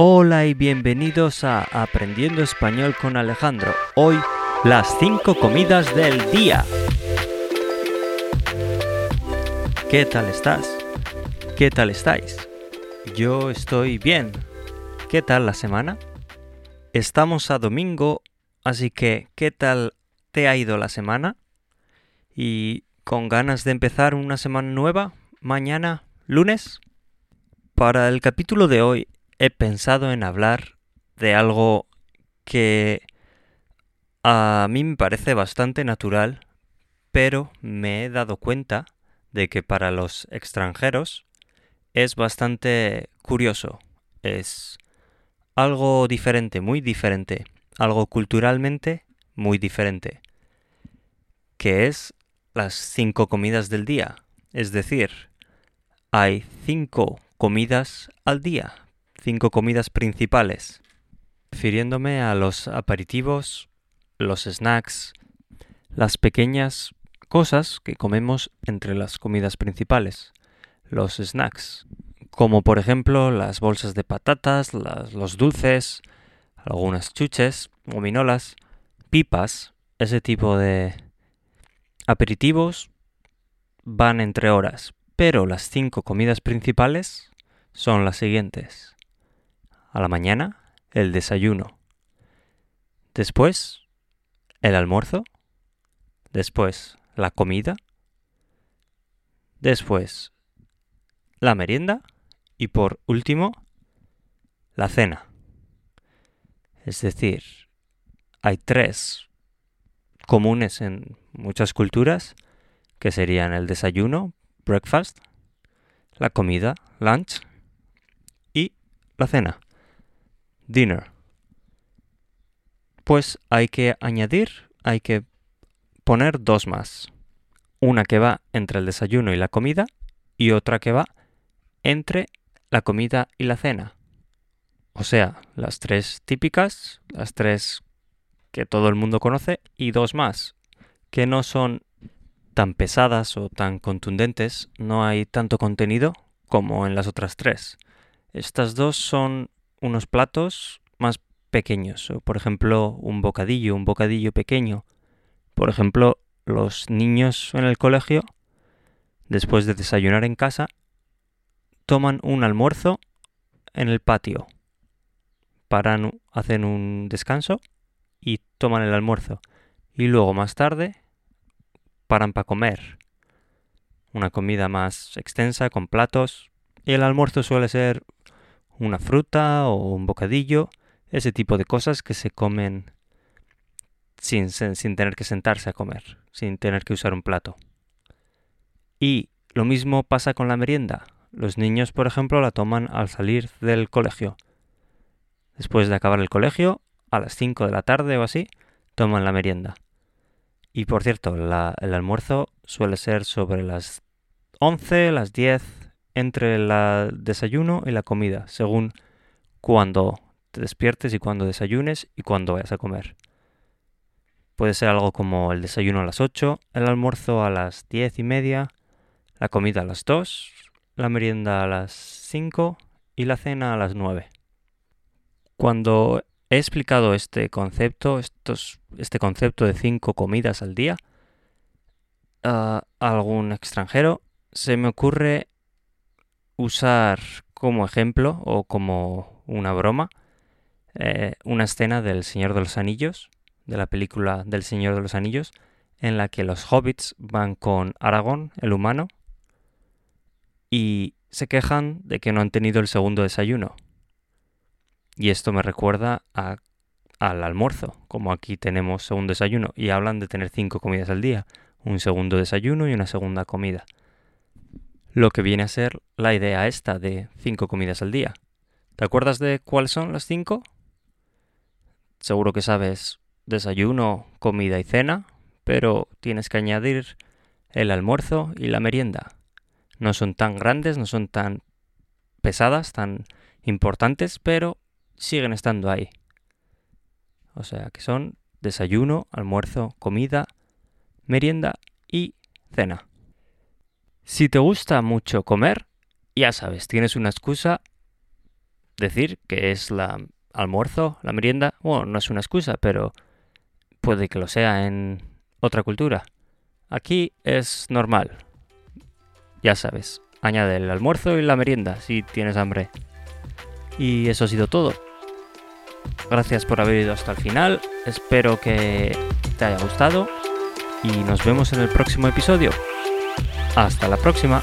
Hola y bienvenidos a Aprendiendo Español con Alejandro. Hoy las 5 comidas del día. ¿Qué tal estás? ¿Qué tal estáis? Yo estoy bien. ¿Qué tal la semana? Estamos a domingo, así que ¿qué tal te ha ido la semana? ¿Y con ganas de empezar una semana nueva? Mañana, lunes. Para el capítulo de hoy he pensado en hablar de algo que a mí me parece bastante natural, pero me he dado cuenta de que para los extranjeros es bastante curioso. Es algo diferente, muy diferente, algo culturalmente muy diferente, que es las cinco comidas del día. Es decir, hay cinco comidas al día, cinco comidas principales, refiriéndome a los aperitivos, los snacks, las pequeñas cosas que comemos entre las comidas principales, los snacks, como por ejemplo las bolsas de patatas, los dulces, algunas chuches, gominolas, pipas, ese tipo de aperitivos van entre horas, pero las cinco comidas principales son las siguientes. A la mañana, el desayuno. Después, el almuerzo. Después, la comida. Después, la merienda. Y por último, la cena. Es decir, hay tres comunes en muchas culturas, que serían el desayuno, breakfast, la comida, lunch, y la cena, dinner. Pues hay que añadir, hay que poner dos más. Una que va entre el desayuno y la comida y otra que va entre la comida y la cena. O sea, las tres típicas, las tres que todo el mundo conoce y dos más, que no son tan pesadas o tan contundentes, no hay tanto contenido como en las otras tres. Estas dos son unos platos más pequeños, por ejemplo, un bocadillo, un bocadillo pequeño. Por ejemplo, los niños en el colegio, después de desayunar en casa, toman un almuerzo en el patio. Paran, hacen un descanso y toman el almuerzo. Y luego más tarde paran para comer. Una comida más extensa con platos. Y el almuerzo suele ser una fruta o un bocadillo. Ese tipo de cosas que se comen sin, sin tener que sentarse a comer, sin tener que usar un plato. Y lo mismo pasa con la merienda. Los niños, por ejemplo, la toman al salir del colegio. Después de acabar el colegio, a las 5 de la tarde o así, toman la merienda. Y por cierto, el almuerzo suele ser sobre las 11, las 10, entre el desayuno y la comida, según cuando te despiertes y cuando desayunes y cuando vayas a comer. Puede ser algo como el desayuno a las 8, el almuerzo a las 10 y media, la comida a las 2, la merienda a las 5 y la cena a las 9. Cuando he explicado este concepto, este concepto de cinco comidas al día, a algún extranjero, se me ocurre usar como ejemplo o como una broma eh, una escena del Señor de los Anillos, de la película del Señor de los Anillos, en la que los hobbits van con Aragón, el humano, y se quejan de que no han tenido el segundo desayuno. Y esto me recuerda al almuerzo, como aquí tenemos un desayuno y hablan de tener cinco comidas al día, un segundo desayuno y una segunda comida. Lo que viene a ser la idea esta de cinco comidas al día. ¿Te acuerdas de cuáles son las cinco? Seguro que sabes desayuno, comida y cena, pero tienes que añadir el almuerzo y la merienda. No son tan grandes, no son tan pesadas, tan importantes, pero siguen estando ahí. O sea que son desayuno, almuerzo, comida, merienda y cena. Si te gusta mucho comer, ya sabes, tienes una excusa decir que es la almuerzo, la merienda. Bueno, no es una excusa, pero puede que lo sea en otra cultura. Aquí es normal. Ya sabes, añade el almuerzo y la merienda si tienes hambre. Y eso ha sido todo. Gracias por haber ido hasta el final. Espero que te haya gustado. Y nos vemos en el próximo episodio. Hasta la próxima.